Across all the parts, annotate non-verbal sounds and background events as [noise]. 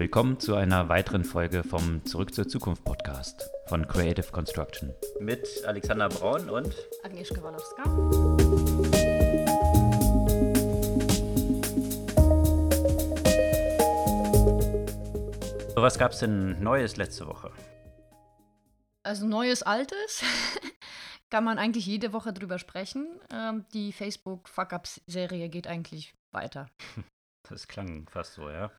Willkommen zu einer weiteren Folge vom Zurück zur Zukunft Podcast von Creative Construction. Mit Alexander Braun und Agnieszka Walowska. So, was gab es denn Neues letzte Woche? Also Neues, Altes. [laughs] Kann man eigentlich jede Woche drüber sprechen. Ähm, die Facebook Fuck-Up-Serie geht eigentlich weiter. [laughs] Das klang fast so, ja.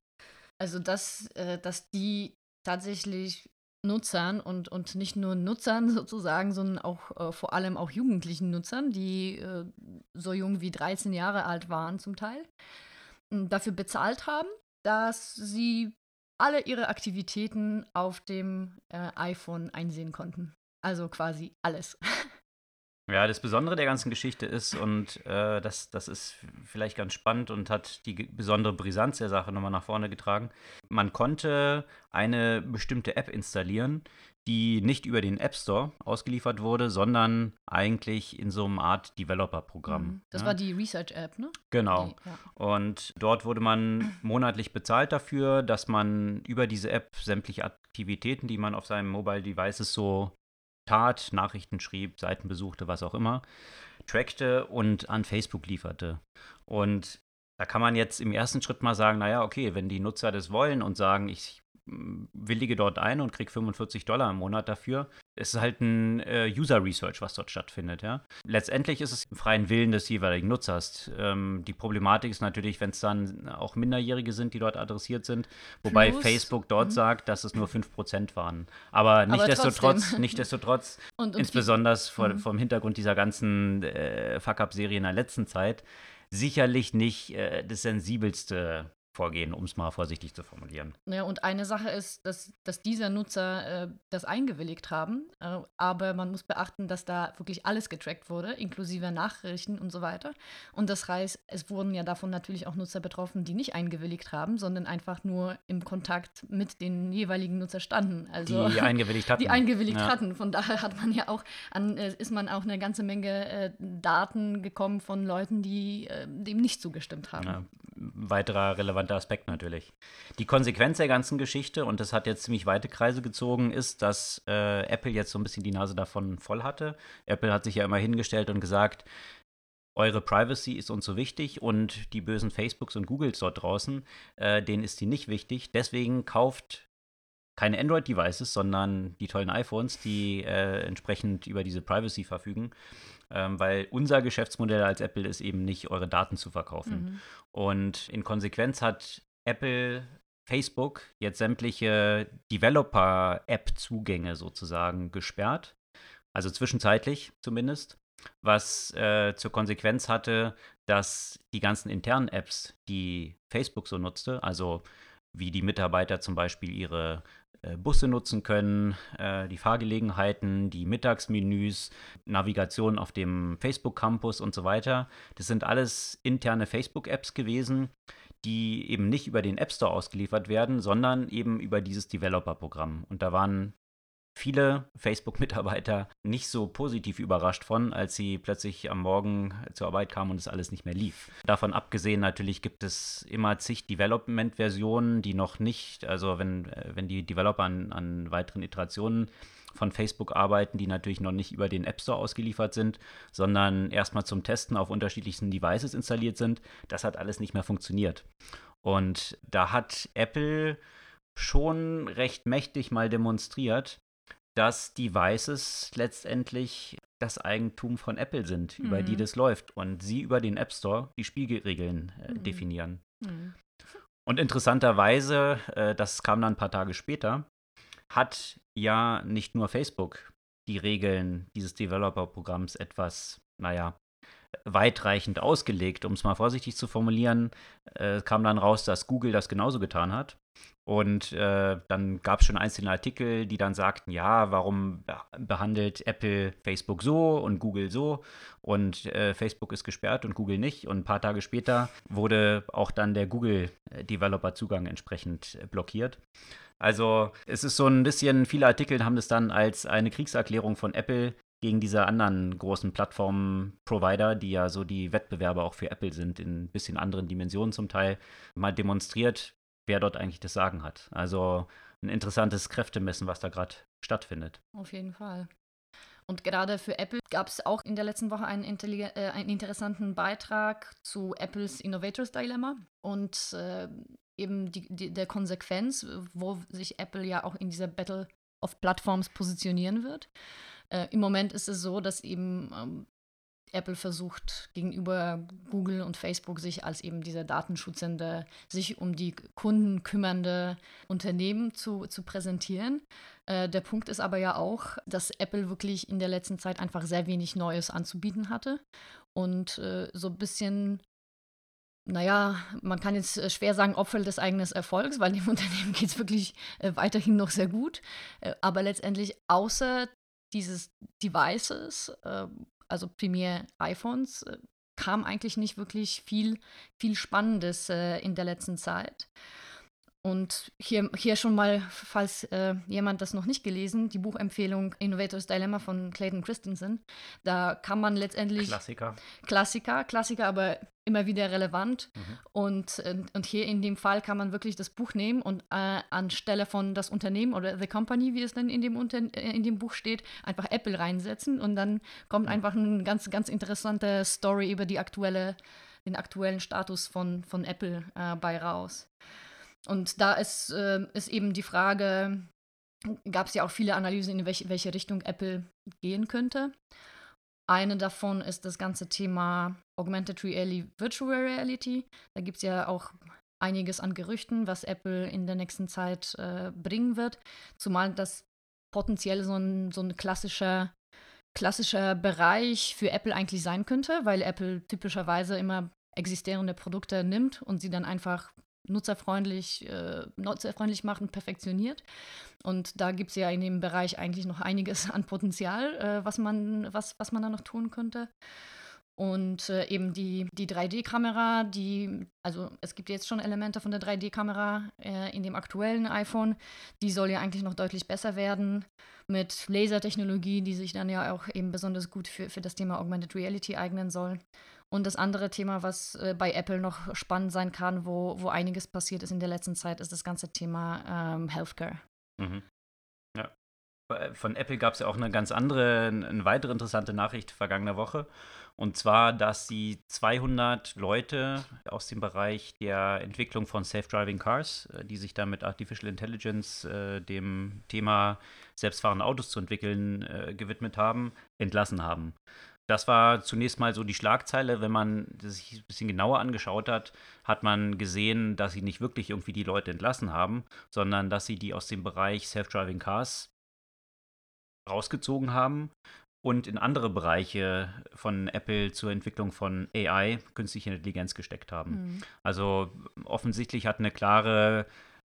Also, dass, äh, dass die tatsächlich Nutzern und, und nicht nur Nutzern [laughs] sozusagen, sondern auch äh, vor allem auch jugendlichen Nutzern, die äh, so jung wie 13 Jahre alt waren zum Teil, dafür bezahlt haben, dass sie alle ihre Aktivitäten auf dem äh, iPhone einsehen konnten. Also quasi alles. [laughs] Ja, das Besondere der ganzen Geschichte ist, und äh, das, das ist vielleicht ganz spannend und hat die besondere Brisanz der Sache nochmal nach vorne getragen. Man konnte eine bestimmte App installieren, die nicht über den App Store ausgeliefert wurde, sondern eigentlich in so einer Art Developer-Programm. Mhm. Das ja. war die Research-App, ne? Genau. Die, ja. Und dort wurde man monatlich bezahlt dafür, dass man über diese App sämtliche Aktivitäten, die man auf seinem Mobile Devices so tat, Nachrichten schrieb, Seiten besuchte, was auch immer, trackte und an Facebook lieferte. Und da kann man jetzt im ersten Schritt mal sagen, naja, okay, wenn die Nutzer das wollen und sagen, ich willige dort ein und kriege 45 Dollar im Monat dafür. Es ist halt ein äh, User Research, was dort stattfindet. Ja? Letztendlich ist es im freien Willen des jeweiligen Nutzers. Ähm, die Problematik ist natürlich, wenn es dann auch Minderjährige sind, die dort adressiert sind, wobei Plus, Facebook dort mhm. sagt, dass es nur 5% waren. Aber nichtsdestotrotz, [laughs] nichtsdestotrotz und, und insbesondere vor, mhm. vom Hintergrund dieser ganzen äh, Fuck-Up-Serie in der letzten Zeit, sicherlich nicht äh, das sensibelste vorgehen, um es mal vorsichtig zu formulieren. Ja, und eine Sache ist, dass, dass diese Nutzer äh, das eingewilligt haben, äh, aber man muss beachten, dass da wirklich alles getrackt wurde, inklusive Nachrichten und so weiter. Und das heißt, es wurden ja davon natürlich auch Nutzer betroffen, die nicht eingewilligt haben, sondern einfach nur im Kontakt mit den jeweiligen Nutzer standen. Also, die eingewilligt [laughs] hatten. Die eingewilligt ja. hatten. Von daher hat man ja auch an, äh, ist man auch eine ganze Menge äh, Daten gekommen von Leuten, die äh, dem nicht zugestimmt haben. Ja, weiterer relevanter Aspekt natürlich. Die Konsequenz der ganzen Geschichte, und das hat jetzt ziemlich weite Kreise gezogen, ist, dass äh, Apple jetzt so ein bisschen die Nase davon voll hatte. Apple hat sich ja immer hingestellt und gesagt, eure Privacy ist uns so wichtig und die bösen Facebooks und Googles dort draußen, äh, denen ist die nicht wichtig. Deswegen kauft keine Android-Devices, sondern die tollen iPhones, die äh, entsprechend über diese Privacy verfügen ähm, weil unser Geschäftsmodell als Apple ist eben nicht, eure Daten zu verkaufen. Mhm. Und in Konsequenz hat Apple Facebook jetzt sämtliche Developer-App-Zugänge sozusagen gesperrt. Also zwischenzeitlich zumindest. Was äh, zur Konsequenz hatte, dass die ganzen internen Apps, die Facebook so nutzte, also wie die Mitarbeiter zum Beispiel ihre Busse nutzen können, äh, die Fahrgelegenheiten, die Mittagsmenüs, Navigation auf dem Facebook-Campus und so weiter. Das sind alles interne Facebook-Apps gewesen, die eben nicht über den App Store ausgeliefert werden, sondern eben über dieses Developer-Programm. Und da waren viele Facebook-Mitarbeiter nicht so positiv überrascht von, als sie plötzlich am Morgen zur Arbeit kamen und es alles nicht mehr lief. Davon abgesehen natürlich gibt es immer zig Development-Versionen, die noch nicht, also wenn, äh, wenn die Developer an, an weiteren Iterationen von Facebook arbeiten, die natürlich noch nicht über den App Store ausgeliefert sind, sondern erstmal zum Testen auf unterschiedlichsten Devices installiert sind. Das hat alles nicht mehr funktioniert. Und da hat Apple schon recht mächtig mal demonstriert, dass Devices letztendlich das Eigentum von Apple sind, mhm. über die mhm. das läuft und sie über den App Store die Spielregeln äh, mhm. definieren. Mhm. Und interessanterweise, äh, das kam dann ein paar Tage später, hat ja nicht nur Facebook die Regeln dieses Developer-Programms etwas, naja, weitreichend ausgelegt, um es mal vorsichtig zu formulieren. Äh, kam dann raus, dass Google das genauso getan hat. Und äh, dann gab es schon einzelne Artikel, die dann sagten, ja, warum behandelt Apple Facebook so und Google so und äh, Facebook ist gesperrt und Google nicht. Und ein paar Tage später wurde auch dann der Google-Developer-Zugang entsprechend äh, blockiert. Also es ist so ein bisschen, viele Artikel haben das dann als eine Kriegserklärung von Apple gegen diese anderen großen Plattform-Provider, die ja so die Wettbewerber auch für Apple sind, in ein bisschen anderen Dimensionen zum Teil, mal demonstriert, wer dort eigentlich das Sagen hat. Also ein interessantes Kräftemessen, was da gerade stattfindet. Auf jeden Fall. Und gerade für Apple gab es auch in der letzten Woche einen, äh, einen, interessanten Beitrag zu Apples Innovators Dilemma und äh, eben die, die, der Konsequenz, wo sich Apple ja auch in dieser Battle of Plattforms positionieren wird. Äh, Im Moment ist es so, dass eben ähm, Apple versucht gegenüber Google und Facebook sich als eben dieser datenschützende, sich um die Kunden kümmernde Unternehmen zu, zu präsentieren. Äh, der Punkt ist aber ja auch, dass Apple wirklich in der letzten Zeit einfach sehr wenig Neues anzubieten hatte und äh, so ein bisschen naja, man kann jetzt äh, schwer sagen, Opfer des eigenen Erfolgs, weil dem [laughs] Unternehmen geht es wirklich äh, weiterhin noch sehr gut. Äh, aber letztendlich außer dieses Devices, äh, also primär iPhones, äh, kam eigentlich nicht wirklich viel, viel Spannendes äh, in der letzten Zeit. Und hier, hier schon mal, falls äh, jemand das noch nicht gelesen, die Buchempfehlung Innovators Dilemma von Clayton Christensen. Da kann man letztendlich. Klassiker. Klassiker, Klassiker, aber immer wieder relevant. Mhm. Und, äh, und hier in dem Fall kann man wirklich das Buch nehmen und äh, anstelle von das Unternehmen oder The Company, wie es dann in dem, Unter äh, in dem Buch steht, einfach Apple reinsetzen. Und dann kommt mhm. einfach eine ganz, ganz interessante Story über die aktuelle, den aktuellen Status von, von Apple äh, bei raus. Und da ist, äh, ist eben die Frage, gab es ja auch viele Analysen, in welche, welche Richtung Apple gehen könnte. Eine davon ist das ganze Thema Augmented Reality, Virtual Reality. Da gibt es ja auch einiges an Gerüchten, was Apple in der nächsten Zeit äh, bringen wird. Zumal das potenziell so ein, so ein klassischer, klassischer Bereich für Apple eigentlich sein könnte, weil Apple typischerweise immer existierende Produkte nimmt und sie dann einfach nutzerfreundlich, äh, nutzerfreundlich macht und perfektioniert. Und da gibt es ja in dem Bereich eigentlich noch einiges an Potenzial, äh, was, man, was, was man da noch tun könnte. Und äh, eben die, die 3D-Kamera, die, also es gibt jetzt schon Elemente von der 3D-Kamera äh, in dem aktuellen iPhone, die soll ja eigentlich noch deutlich besser werden mit Lasertechnologie, die sich dann ja auch eben besonders gut für, für das Thema Augmented Reality eignen soll. Und das andere Thema, was äh, bei Apple noch spannend sein kann, wo, wo einiges passiert ist in der letzten Zeit, ist das ganze Thema ähm, Healthcare. Mhm. Ja. Von Apple gab es ja auch eine ganz andere, eine weitere interessante Nachricht vergangene Woche. Und zwar, dass sie 200 Leute aus dem Bereich der Entwicklung von Self-Driving Cars, äh, die sich da mit Artificial Intelligence äh, dem Thema selbstfahrende Autos zu entwickeln, äh, gewidmet haben, entlassen haben. Das war zunächst mal so die Schlagzeile. Wenn man sich ein bisschen genauer angeschaut hat, hat man gesehen, dass sie nicht wirklich irgendwie die Leute entlassen haben, sondern dass sie die aus dem Bereich Self-Driving Cars rausgezogen haben und in andere Bereiche von Apple zur Entwicklung von AI, künstliche Intelligenz, gesteckt haben. Mhm. Also offensichtlich hat eine klare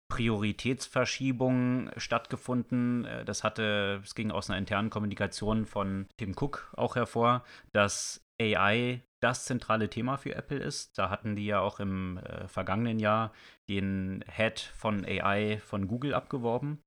Prioritätsverschiebung stattgefunden. Äh, das hatte, es ging aus einer internen Kommunikation von Tim Cook auch hervor, dass AI das zentrale Thema für Apple ist. Da hatten die ja auch im äh, vergangenen Jahr den Head von AI von Google abgeworben.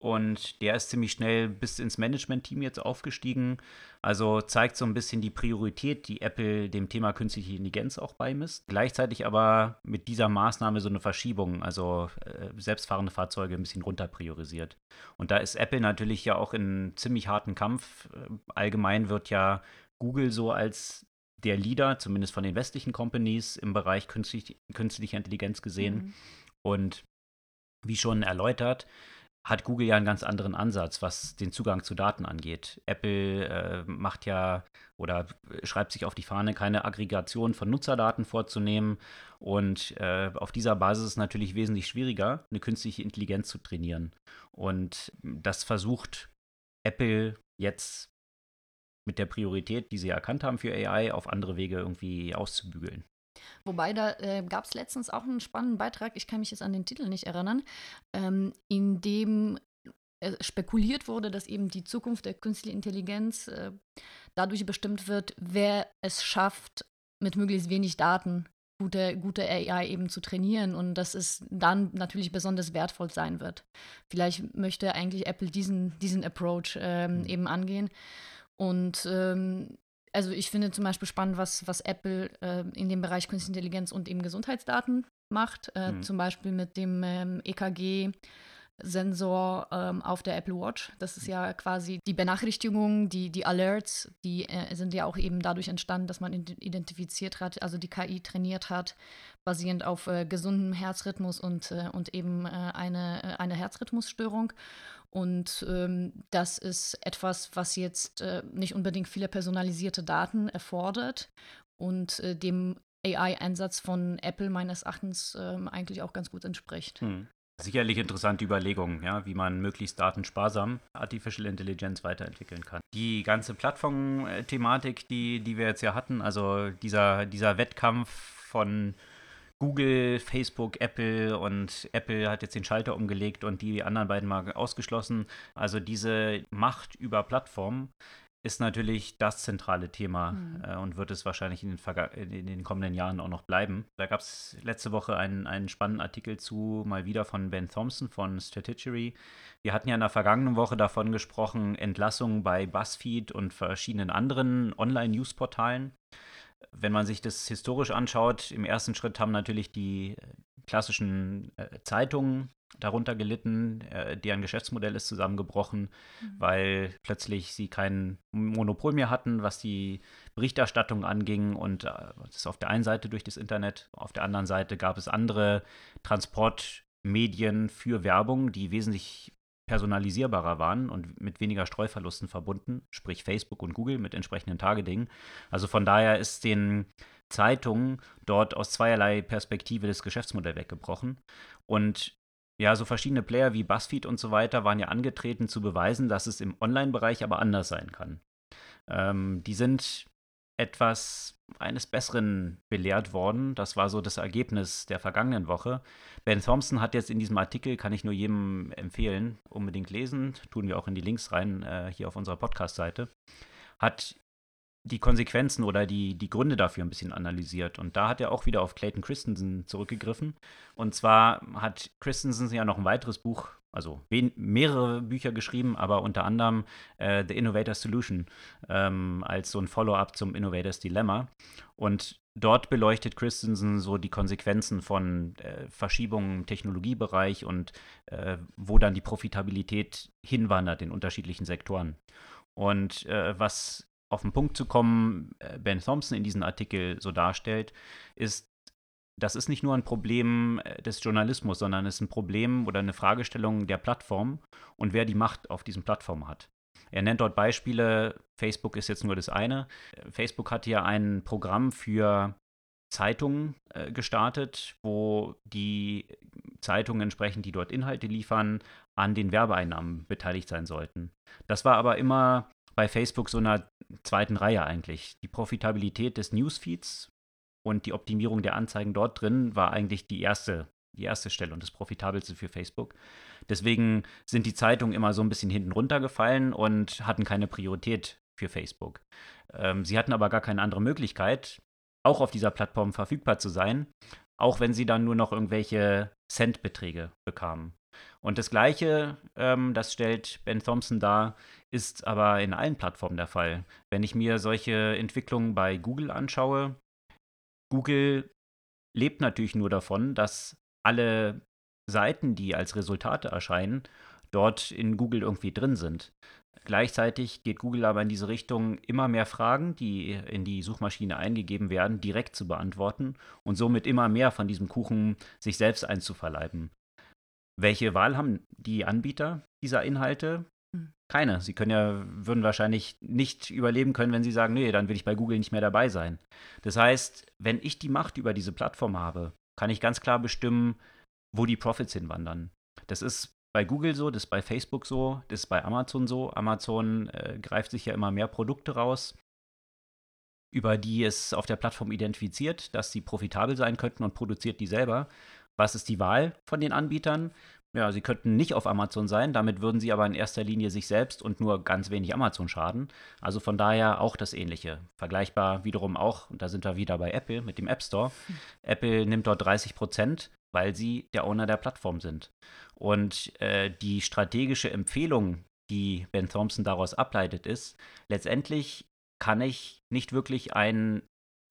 Und der ist ziemlich schnell bis ins Management-Team jetzt aufgestiegen. Also zeigt so ein bisschen die Priorität, die Apple dem Thema künstliche Intelligenz auch beimisst. Gleichzeitig aber mit dieser Maßnahme so eine Verschiebung, also äh, selbstfahrende Fahrzeuge ein bisschen runter priorisiert. Und da ist Apple natürlich ja auch in einem ziemlich harten Kampf. Äh, allgemein wird ja Google so als der Leader, zumindest von den westlichen Companies, im Bereich künstlich, künstlicher Intelligenz gesehen. Mhm. Und wie schon erläutert, hat Google ja einen ganz anderen Ansatz, was den Zugang zu Daten angeht. Apple äh, macht ja oder schreibt sich auf die Fahne, keine Aggregation von Nutzerdaten vorzunehmen. Und äh, auf dieser Basis ist es natürlich wesentlich schwieriger, eine künstliche Intelligenz zu trainieren. Und das versucht Apple jetzt mit der Priorität, die sie erkannt haben für AI, auf andere Wege irgendwie auszubügeln. Wobei, da äh, gab es letztens auch einen spannenden Beitrag, ich kann mich jetzt an den Titel nicht erinnern, ähm, in dem äh, spekuliert wurde, dass eben die Zukunft der künstlichen Intelligenz äh, dadurch bestimmt wird, wer es schafft, mit möglichst wenig Daten gute, gute AI eben zu trainieren und dass es dann natürlich besonders wertvoll sein wird. Vielleicht möchte eigentlich Apple diesen, diesen Approach ähm, mhm. eben angehen. Und ähm, also ich finde zum Beispiel spannend, was, was Apple äh, in dem Bereich Künstliche Intelligenz und eben Gesundheitsdaten macht. Äh, mhm. Zum Beispiel mit dem ähm, EKG. Sensor ähm, auf der Apple Watch. Das ist ja quasi die Benachrichtigungen, die, die Alerts, die äh, sind ja auch eben dadurch entstanden, dass man identifiziert hat, also die KI trainiert hat, basierend auf äh, gesundem Herzrhythmus und, äh, und eben äh, eine, äh, eine Herzrhythmusstörung. Und ähm, das ist etwas, was jetzt äh, nicht unbedingt viele personalisierte Daten erfordert und äh, dem AI-Einsatz von Apple meines Erachtens ähm, eigentlich auch ganz gut entspricht. Hm. Sicherlich interessante Überlegungen, ja, wie man möglichst datensparsam Artificial Intelligence weiterentwickeln kann. Die ganze Plattform-Thematik, die, die wir jetzt ja hatten, also dieser, dieser Wettkampf von Google, Facebook, Apple und Apple hat jetzt den Schalter umgelegt und die anderen beiden mal ausgeschlossen. Also diese Macht über Plattformen ist natürlich das zentrale Thema mhm. äh, und wird es wahrscheinlich in den, in den, kommenden Jahren auch noch bleiben. Da gab es letzte Woche einen, einen spannenden Artikel zu, mal wieder von Ben Thompson von Strategy. Wir hatten ja in der vergangenen Woche davon gesprochen, Entlassungen bei BuzzFeed und verschiedenen anderen Online-News-Portalen wenn man sich das historisch anschaut, im ersten Schritt haben natürlich die äh, klassischen äh, Zeitungen darunter gelitten, äh, deren Geschäftsmodell ist zusammengebrochen, mhm. weil plötzlich sie kein Monopol mehr hatten, was die Berichterstattung anging und das ist auf der einen Seite durch das Internet, auf der anderen Seite gab es andere Transportmedien für Werbung, die wesentlich personalisierbarer waren und mit weniger Streuverlusten verbunden, sprich Facebook und Google mit entsprechenden Targeting. Also von daher ist den Zeitungen dort aus zweierlei Perspektive das Geschäftsmodell weggebrochen. Und ja, so verschiedene Player wie BuzzFeed und so weiter waren ja angetreten zu beweisen, dass es im Online-Bereich aber anders sein kann. Ähm, die sind etwas eines Besseren belehrt worden. Das war so das Ergebnis der vergangenen Woche. Ben Thompson hat jetzt in diesem Artikel, kann ich nur jedem empfehlen, unbedingt lesen, tun wir auch in die Links rein äh, hier auf unserer Podcast-Seite, hat die Konsequenzen oder die, die Gründe dafür ein bisschen analysiert. Und da hat er auch wieder auf Clayton Christensen zurückgegriffen. Und zwar hat Christensen ja noch ein weiteres Buch, also mehrere Bücher geschrieben, aber unter anderem äh, The Innovator's Solution ähm, als so ein Follow-up zum Innovator's Dilemma. Und dort beleuchtet Christensen so die Konsequenzen von äh, Verschiebungen im Technologiebereich und äh, wo dann die Profitabilität hinwandert in unterschiedlichen Sektoren. Und äh, was auf den Punkt zu kommen, äh, Ben Thompson in diesem Artikel so darstellt, ist, das ist nicht nur ein Problem äh, des Journalismus, sondern es ist ein Problem oder eine Fragestellung der Plattform und wer die Macht auf diesen Plattformen hat. Er nennt dort Beispiele, Facebook ist jetzt nur das eine. Äh, Facebook hat ja ein Programm für Zeitungen äh, gestartet, wo die Zeitungen entsprechend, die dort Inhalte liefern, an den Werbeeinnahmen beteiligt sein sollten. Das war aber immer bei Facebook so einer zweiten Reihe eigentlich. Die Profitabilität des Newsfeeds und die Optimierung der Anzeigen dort drin war eigentlich die erste, die erste Stelle und das profitabelste für Facebook. Deswegen sind die Zeitungen immer so ein bisschen hinten runtergefallen und hatten keine Priorität für Facebook. Ähm, sie hatten aber gar keine andere Möglichkeit, auch auf dieser Plattform verfügbar zu sein, auch wenn sie dann nur noch irgendwelche Centbeträge bekamen. Und das Gleiche, ähm, das stellt Ben Thompson dar, ist aber in allen Plattformen der Fall. Wenn ich mir solche Entwicklungen bei Google anschaue, Google lebt natürlich nur davon, dass alle Seiten, die als Resultate erscheinen, dort in Google irgendwie drin sind. Gleichzeitig geht Google aber in diese Richtung, immer mehr Fragen, die in die Suchmaschine eingegeben werden, direkt zu beantworten und somit immer mehr von diesem Kuchen sich selbst einzuverleiben. Welche Wahl haben die Anbieter dieser Inhalte? Keine. Sie können ja, würden wahrscheinlich nicht überleben können, wenn sie sagen, nee, dann will ich bei Google nicht mehr dabei sein. Das heißt, wenn ich die Macht über diese Plattform habe, kann ich ganz klar bestimmen, wo die Profits hinwandern. Das ist bei Google so, das ist bei Facebook so, das ist bei Amazon so. Amazon äh, greift sich ja immer mehr Produkte raus, über die es auf der Plattform identifiziert, dass sie profitabel sein könnten und produziert die selber. Was ist die Wahl von den Anbietern? Ja, sie könnten nicht auf Amazon sein, damit würden sie aber in erster Linie sich selbst und nur ganz wenig Amazon schaden. Also von daher auch das Ähnliche. Vergleichbar wiederum auch, und da sind wir wieder bei Apple mit dem App Store. Hm. Apple nimmt dort 30 Prozent, weil sie der Owner der Plattform sind. Und äh, die strategische Empfehlung, die Ben Thompson daraus ableitet, ist, letztendlich kann ich nicht wirklich ein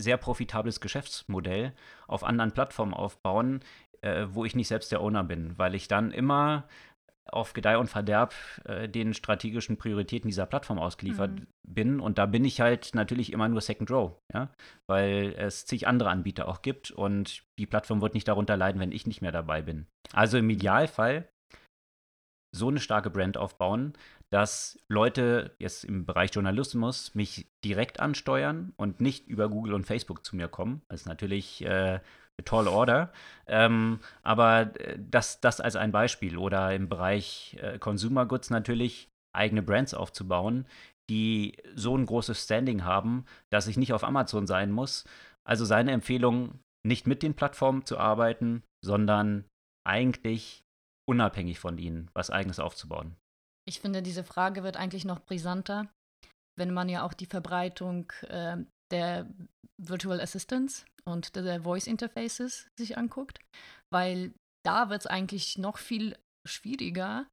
sehr profitables Geschäftsmodell auf anderen Plattformen aufbauen, äh, wo ich nicht selbst der Owner bin, weil ich dann immer auf Gedeih und Verderb äh, den strategischen Prioritäten dieser Plattform ausgeliefert mhm. bin. Und da bin ich halt natürlich immer nur Second Row, ja, weil es zig andere Anbieter auch gibt und die Plattform wird nicht darunter leiden, wenn ich nicht mehr dabei bin. Also im Idealfall so eine starke Brand aufbauen, dass Leute jetzt im Bereich Journalismus mich direkt ansteuern und nicht über Google und Facebook zu mir kommen. Das ist natürlich äh, Tall Order. Ähm, aber äh, das, das als ein Beispiel. Oder im Bereich äh, Consumer Goods natürlich eigene Brands aufzubauen, die so ein großes Standing haben, dass ich nicht auf Amazon sein muss. Also seine Empfehlung, nicht mit den Plattformen zu arbeiten, sondern eigentlich unabhängig von ihnen was eigenes aufzubauen. Ich finde, diese Frage wird eigentlich noch brisanter, wenn man ja auch die Verbreitung äh, der Virtual Assistants und der Voice Interfaces sich anguckt, weil da wird es eigentlich noch viel schwieriger,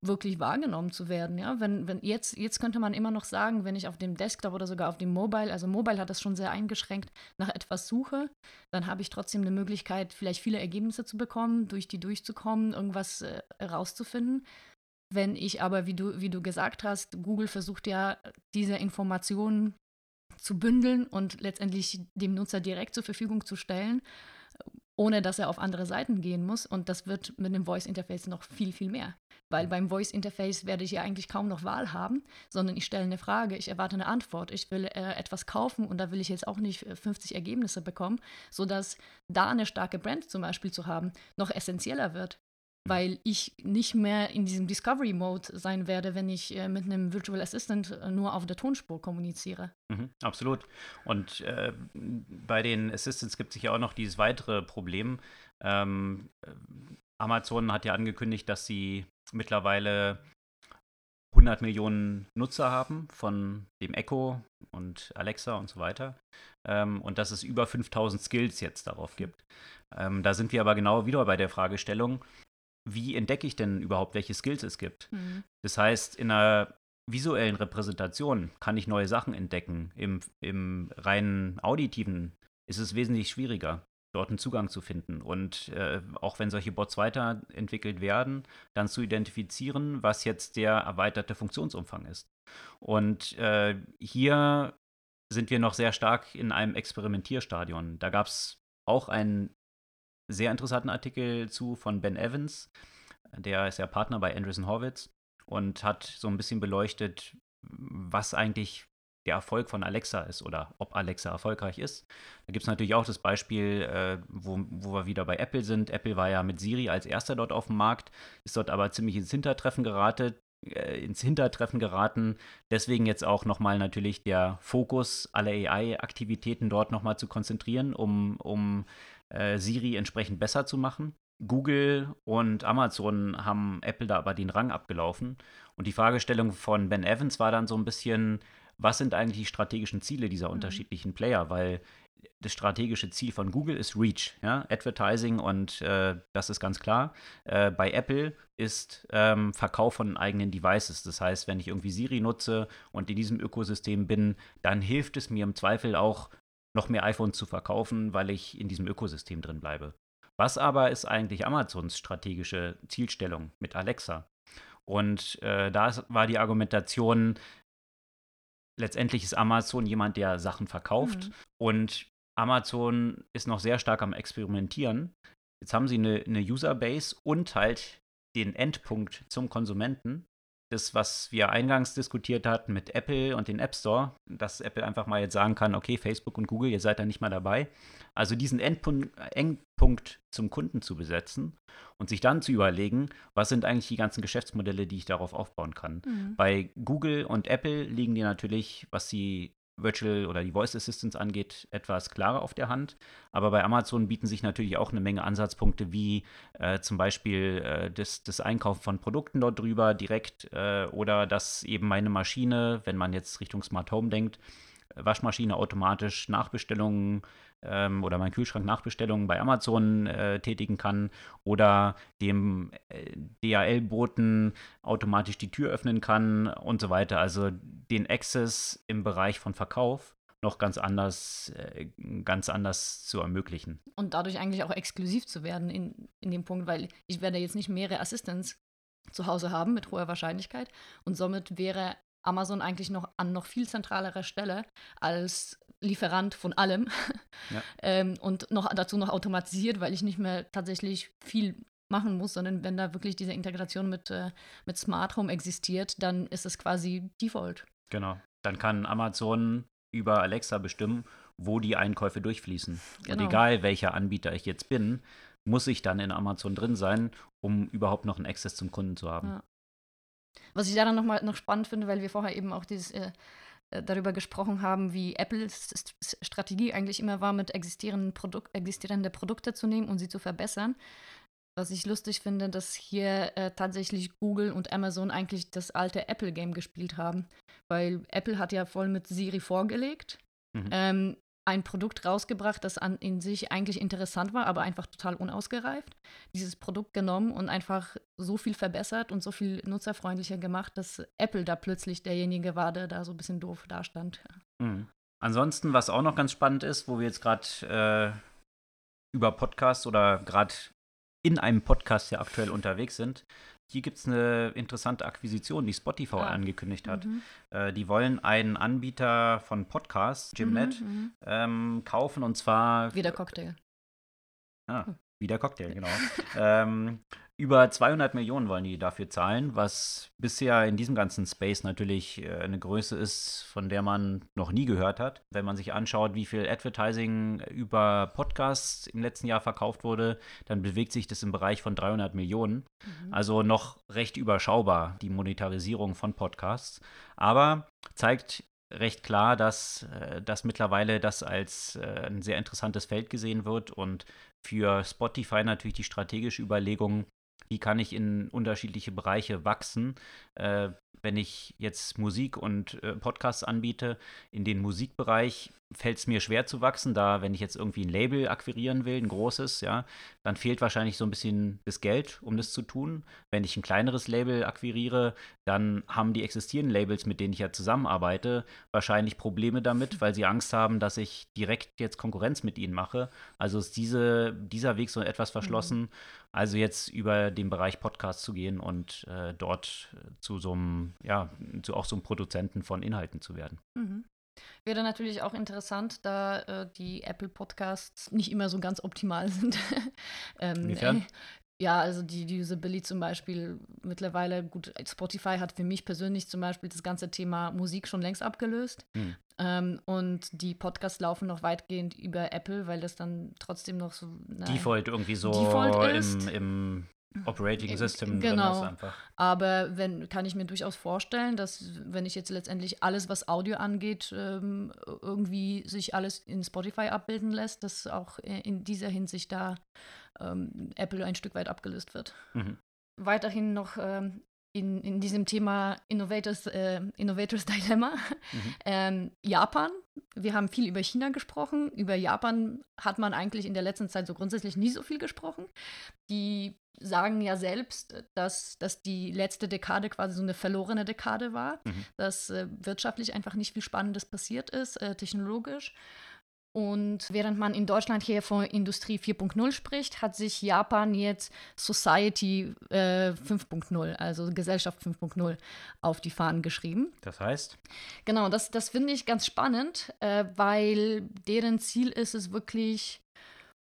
wirklich wahrgenommen zu werden. Ja? Wenn, wenn jetzt, jetzt könnte man immer noch sagen, wenn ich auf dem Desktop oder sogar auf dem Mobile, also Mobile hat das schon sehr eingeschränkt, nach etwas suche, dann habe ich trotzdem eine Möglichkeit, vielleicht viele Ergebnisse zu bekommen, durch die durchzukommen, irgendwas äh, herauszufinden. Wenn ich aber, wie du, wie du gesagt hast, Google versucht ja, diese Informationen zu bündeln und letztendlich dem Nutzer direkt zur Verfügung zu stellen, ohne dass er auf andere Seiten gehen muss. Und das wird mit dem Voice Interface noch viel, viel mehr. Weil beim Voice Interface werde ich ja eigentlich kaum noch Wahl haben, sondern ich stelle eine Frage, ich erwarte eine Antwort, ich will äh, etwas kaufen und da will ich jetzt auch nicht 50 äh, Ergebnisse bekommen, sodass da eine starke Brand zum Beispiel zu haben noch essentieller wird weil ich nicht mehr in diesem Discovery-Mode sein werde, wenn ich äh, mit einem Virtual Assistant äh, nur auf der Tonspur kommuniziere. Mhm, absolut. Und äh, bei den Assistants gibt es ja auch noch dieses weitere Problem. Ähm, äh, Amazon hat ja angekündigt, dass sie mittlerweile 100 Millionen Nutzer haben von dem Echo und Alexa und so weiter. Ähm, und dass es über 5000 Skills jetzt darauf gibt. Ähm, da sind wir aber genau wieder bei der Fragestellung, wie entdecke ich denn überhaupt, welche Skills es gibt? Mhm. Das heißt, in einer visuellen Repräsentation kann ich neue Sachen entdecken. Im, im reinen auditiven ist es wesentlich schwieriger, dort einen Zugang zu finden. Und äh, auch wenn solche Bots weiterentwickelt werden, dann zu identifizieren, was jetzt der erweiterte Funktionsumfang ist. Und äh, hier sind wir noch sehr stark in einem Experimentierstadion. Da gab es auch einen sehr interessanten Artikel zu von Ben Evans. Der ist ja Partner bei Andreessen Horwitz und hat so ein bisschen beleuchtet, was eigentlich der Erfolg von Alexa ist oder ob Alexa erfolgreich ist. Da gibt es natürlich auch das Beispiel, äh, wo, wo wir wieder bei Apple sind. Apple war ja mit Siri als erster dort auf dem Markt, ist dort aber ziemlich ins Hintertreffen geraten, äh, ins Hintertreffen geraten. Deswegen jetzt auch nochmal natürlich der Fokus, alle AI-Aktivitäten dort nochmal zu konzentrieren, um, um äh, Siri entsprechend besser zu machen. Google und Amazon haben Apple da aber den Rang abgelaufen. Und die Fragestellung von Ben Evans war dann so ein bisschen, was sind eigentlich die strategischen Ziele dieser mhm. unterschiedlichen Player? Weil das strategische Ziel von Google ist Reach, ja, Advertising und äh, das ist ganz klar. Äh, bei Apple ist ähm, Verkauf von eigenen Devices. Das heißt, wenn ich irgendwie Siri nutze und in diesem Ökosystem bin, dann hilft es mir im Zweifel auch noch mehr iPhones zu verkaufen, weil ich in diesem Ökosystem drin bleibe. Was aber ist eigentlich Amazons strategische Zielstellung mit Alexa? Und äh, da war die Argumentation, letztendlich ist Amazon jemand, der Sachen verkauft mhm. und Amazon ist noch sehr stark am Experimentieren. Jetzt haben sie eine, eine Userbase und halt den Endpunkt zum Konsumenten das, was wir eingangs diskutiert hatten mit Apple und den App Store, dass Apple einfach mal jetzt sagen kann, okay, Facebook und Google, ihr seid da nicht mal dabei. Also diesen Endpunkt, Endpunkt zum Kunden zu besetzen und sich dann zu überlegen, was sind eigentlich die ganzen Geschäftsmodelle, die ich darauf aufbauen kann. Mhm. Bei Google und Apple liegen die natürlich, was die Virtual oder die Voice Assistants angeht, etwas klarer auf der Hand. Aber bei Amazon bieten sich natürlich auch eine Menge Ansatzpunkte, wie äh, zum Beispiel äh, das, das, Einkaufen von Produkten dort drüber direkt äh, oder dass eben meine Maschine, wenn man jetzt Richtung Smart Home denkt, Waschmaschine automatisch Nachbestellungen ähm, oder mein Kühlschrank Nachbestellungen bei Amazon äh, tätigen kann oder dem äh, DHL-Boten automatisch die Tür öffnen kann und so weiter. Also den Access im Bereich von Verkauf noch ganz anders, äh, ganz anders zu ermöglichen. Und dadurch eigentlich auch exklusiv zu werden in, in dem Punkt, weil ich werde jetzt nicht mehrere Assistants zu Hause haben mit hoher Wahrscheinlichkeit und somit wäre Amazon eigentlich noch an noch viel zentralerer Stelle als Lieferant von allem [laughs] ja. ähm, und noch dazu noch automatisiert, weil ich nicht mehr tatsächlich viel machen muss, sondern wenn da wirklich diese Integration mit, äh, mit Smart Home existiert, dann ist es quasi Default. Genau. Dann kann Amazon über Alexa bestimmen, wo die Einkäufe durchfließen. Genau. Und egal welcher Anbieter ich jetzt bin, muss ich dann in Amazon drin sein, um überhaupt noch einen Access zum Kunden zu haben. Ja. Was ich daran noch mal noch spannend finde, weil wir vorher eben auch dieses äh, äh darüber gesprochen haben, wie Apples Strategie eigentlich immer war, mit existierenden Produk existierende Produkte zu nehmen und sie zu verbessern. Was ich lustig finde, dass hier äh, tatsächlich Google und Amazon eigentlich das alte Apple-Game gespielt haben. Weil Apple hat ja voll mit Siri vorgelegt. Mhm. Ähm, ein Produkt rausgebracht, das an, in sich eigentlich interessant war, aber einfach total unausgereift. Dieses Produkt genommen und einfach so viel verbessert und so viel nutzerfreundlicher gemacht, dass Apple da plötzlich derjenige war, der da so ein bisschen doof dastand. Mhm. Ansonsten, was auch noch ganz spannend ist, wo wir jetzt gerade äh, über Podcasts oder gerade in einem Podcast ja aktuell unterwegs sind, hier gibt es eine interessante Akquisition, die Spotify ah. angekündigt hat. Mhm. Äh, die wollen einen Anbieter von Podcasts, Gymnet, mhm, mhm, ähm, kaufen und zwar. Wie der Cocktail. Ah, wie der Cocktail, genau. ähm, über 200 Millionen wollen die dafür zahlen, was bisher in diesem ganzen Space natürlich äh, eine Größe ist, von der man noch nie gehört hat. Wenn man sich anschaut, wie viel Advertising über Podcasts im letzten Jahr verkauft wurde, dann bewegt sich das im Bereich von 300 Millionen. Mhm. Also noch recht überschaubar, die Monetarisierung von Podcasts. Aber zeigt recht klar, dass, äh, dass mittlerweile das als äh, ein sehr interessantes Feld gesehen wird und für Spotify natürlich die strategische Überlegung, wie kann ich in unterschiedliche Bereiche wachsen. Äh, wenn ich jetzt Musik und äh, Podcasts anbiete, in den Musikbereich fällt es mir schwer zu wachsen, da wenn ich jetzt irgendwie ein Label akquirieren will, ein großes, ja, dann fehlt wahrscheinlich so ein bisschen das Geld, um das zu tun. Wenn ich ein kleineres Label akquiriere, dann haben die existierenden Labels, mit denen ich ja zusammenarbeite, wahrscheinlich Probleme damit, weil sie Angst haben, dass ich direkt jetzt Konkurrenz mit ihnen mache. Also ist diese, dieser Weg so etwas verschlossen. Mhm. Also jetzt über den Bereich Podcast zu gehen und äh, dort zu so einem, ja, zu auch so einem Produzenten von Inhalten zu werden. Mhm. Wäre natürlich auch interessant, da äh, die Apple Podcasts nicht immer so ganz optimal [laughs] sind. ähm, Inwiefern? Äh, ja, also die, die Usability zum Beispiel mittlerweile, gut, Spotify hat für mich persönlich zum Beispiel das ganze Thema Musik schon längst abgelöst. Hm. Ähm, und die Podcasts laufen noch weitgehend über Apple, weil das dann trotzdem noch so. Nein, Default irgendwie so Default im, im Operating System genau. einfach. Aber wenn, kann ich mir durchaus vorstellen, dass wenn ich jetzt letztendlich alles, was Audio angeht, ähm, irgendwie sich alles in Spotify abbilden lässt, dass auch in dieser Hinsicht da ähm, Apple ein Stück weit abgelöst wird. Mhm. Weiterhin noch ähm, in, in diesem Thema Innovators, äh, Innovators Dilemma. Mhm. [laughs] Ähm, Japan. Wir haben viel über China gesprochen. Über Japan hat man eigentlich in der letzten Zeit so grundsätzlich nie so viel gesprochen. Die sagen ja selbst, dass, dass die letzte Dekade quasi so eine verlorene Dekade war, mhm. dass äh, wirtschaftlich einfach nicht viel Spannendes passiert ist, äh, technologisch. Und während man in Deutschland hier von Industrie 4.0 spricht, hat sich Japan jetzt Society äh, 5.0, also Gesellschaft 5.0, auf die Fahnen geschrieben. Das heißt? Genau, das, das finde ich ganz spannend, äh, weil deren Ziel ist es wirklich,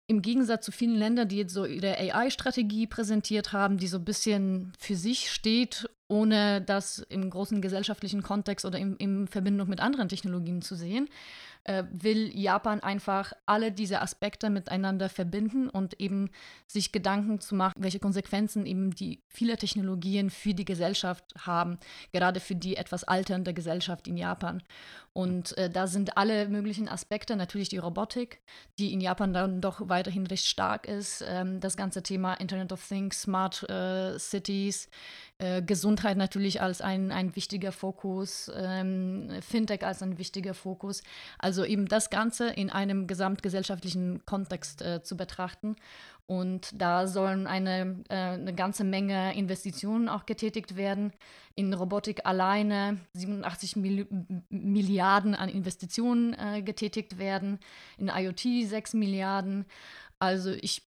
im Gegensatz zu vielen Ländern, die jetzt so ihre AI-Strategie präsentiert haben, die so ein bisschen für sich steht, ohne das im großen gesellschaftlichen Kontext oder in, in Verbindung mit anderen Technologien zu sehen, äh, will Japan einfach alle diese Aspekte miteinander verbinden und eben sich Gedanken zu machen, welche Konsequenzen eben die viele Technologien für die Gesellschaft haben, gerade für die etwas alternde Gesellschaft in Japan. Und äh, da sind alle möglichen Aspekte, natürlich die Robotik, die in Japan dann doch weiterhin recht stark ist, ähm, das ganze Thema Internet of Things, Smart äh, Cities, äh, Gesundheit natürlich als ein, ein wichtiger Fokus, ähm, Fintech als ein wichtiger Fokus. Also eben das Ganze in einem gesamtgesellschaftlichen Kontext äh, zu betrachten. Und da sollen eine, äh, eine ganze Menge Investitionen auch getätigt werden. In Robotik alleine 87 Milli Milliarden an Investitionen äh, getätigt werden. In IoT 6 Milliarden. Also ich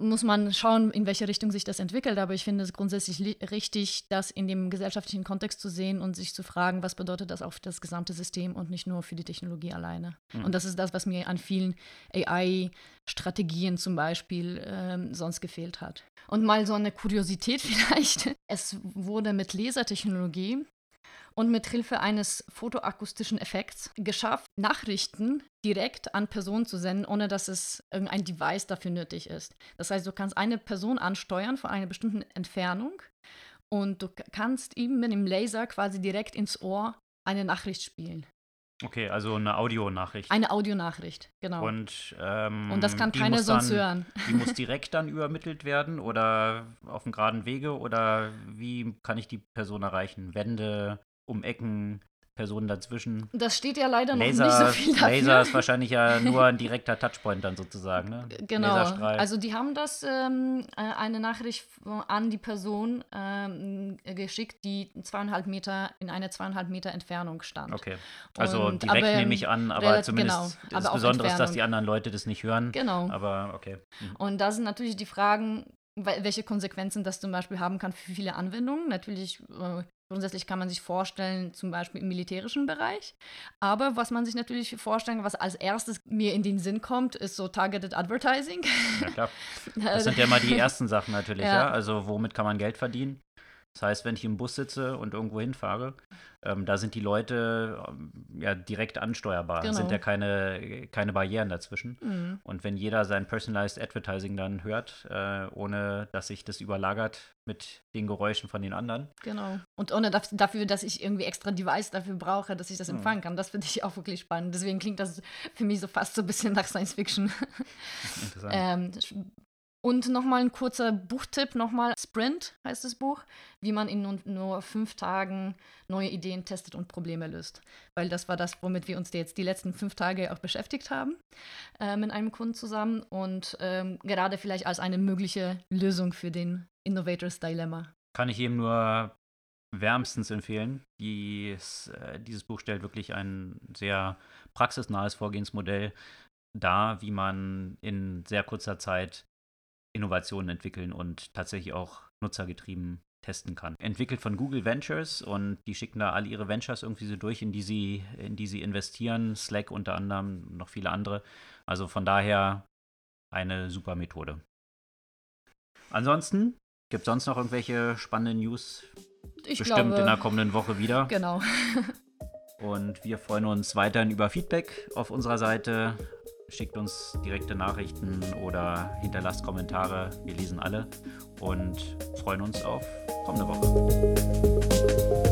muss man schauen, in welche Richtung sich das entwickelt. Aber ich finde es grundsätzlich richtig, das in dem gesellschaftlichen Kontext zu sehen und sich zu fragen, was bedeutet das auf das gesamte System und nicht nur für die Technologie alleine. Mhm. Und das ist das, was mir an vielen AI-Strategien zum Beispiel ähm, sonst gefehlt hat. Und mal so eine Kuriosität [laughs] vielleicht. Es wurde mit Lasertechnologie und mit Hilfe eines fotoakustischen Effekts geschafft, Nachrichten direkt an Personen zu senden, ohne dass es irgendein Device dafür nötig ist. Das heißt, du kannst eine Person ansteuern von einer bestimmten Entfernung und du kannst ihm mit dem Laser quasi direkt ins Ohr eine Nachricht spielen. Okay, also eine Audionachricht. Eine Audionachricht, genau. Und, ähm, und das kann keiner sonst dann, hören. [laughs] Die muss direkt dann übermittelt werden oder auf dem geraden Wege oder wie kann ich die Person erreichen? Wände, um Ecken, Personen dazwischen. Das steht ja leider Laser, noch nicht so viel dafür. Laser ist [laughs] wahrscheinlich ja nur ein direkter Touchpoint dann sozusagen, ne? Genau. Also die haben das ähm, äh, eine Nachricht an die Person ähm, geschickt, die zweieinhalb Meter in einer zweieinhalb Meter Entfernung stand. Okay. Also Und, direkt aber, nehme ich an, aber zumindest genau, das Besondere ist, dass die anderen Leute das nicht hören. Genau. Aber okay. Mhm. Und da sind natürlich die Fragen, welche Konsequenzen das zum Beispiel haben kann für viele Anwendungen. Natürlich äh, Grundsätzlich kann man sich vorstellen, zum Beispiel im militärischen Bereich. Aber was man sich natürlich vorstellen kann, was als erstes mir in den Sinn kommt, ist so Targeted Advertising. Ja, klar. [laughs] Das sind ja mal die ersten Sachen natürlich, ja. ja. Also, womit kann man Geld verdienen? Das heißt, wenn ich im Bus sitze und irgendwo hinfahre, ähm, da sind die Leute ähm, ja direkt ansteuerbar. Genau. sind ja keine, keine Barrieren dazwischen. Mhm. Und wenn jeder sein Personalized Advertising dann hört, äh, ohne dass sich das überlagert mit den Geräuschen von den anderen. Genau. Und ohne dafür, dass ich irgendwie extra Device dafür brauche, dass ich das mhm. empfangen kann. Das finde ich auch wirklich spannend. Deswegen klingt das für mich so fast so ein bisschen nach Science Fiction. [laughs] Interessant. ähm, und nochmal ein kurzer Buchtipp, nochmal Sprint heißt das Buch, wie man in nur, nur, fünf Tagen neue Ideen testet und Probleme löst. Weil das war das, womit wir uns jetzt die letzten fünf Tage auch beschäftigt haben äh, mit einem Kunden zusammen und ähm, gerade vielleicht als eine mögliche Lösung für den Innovators Dilemma. Kann ich ihm nur wärmstens empfehlen. Dies, äh, dieses Buch stellt wirklich ein sehr praxisnahes Vorgehensmodell dar, wie man in sehr kurzer Zeit Innovationen entwickeln und tatsächlich auch nutzergetrieben testen kann. Entwickelt von Google Ventures und die schicken da alle ihre Ventures irgendwie so durch, in die sie, in die sie investieren. Slack unter anderem, noch viele andere. Also von daher eine super Methode. Ansonsten gibt es sonst noch irgendwelche spannenden News? Ich Bestimmt glaube, in der kommenden Woche wieder. Genau. [laughs] und wir freuen uns weiterhin über Feedback auf unserer Seite schickt uns direkte Nachrichten oder hinterlasst Kommentare. Wir lesen alle und freuen uns auf kommende Woche.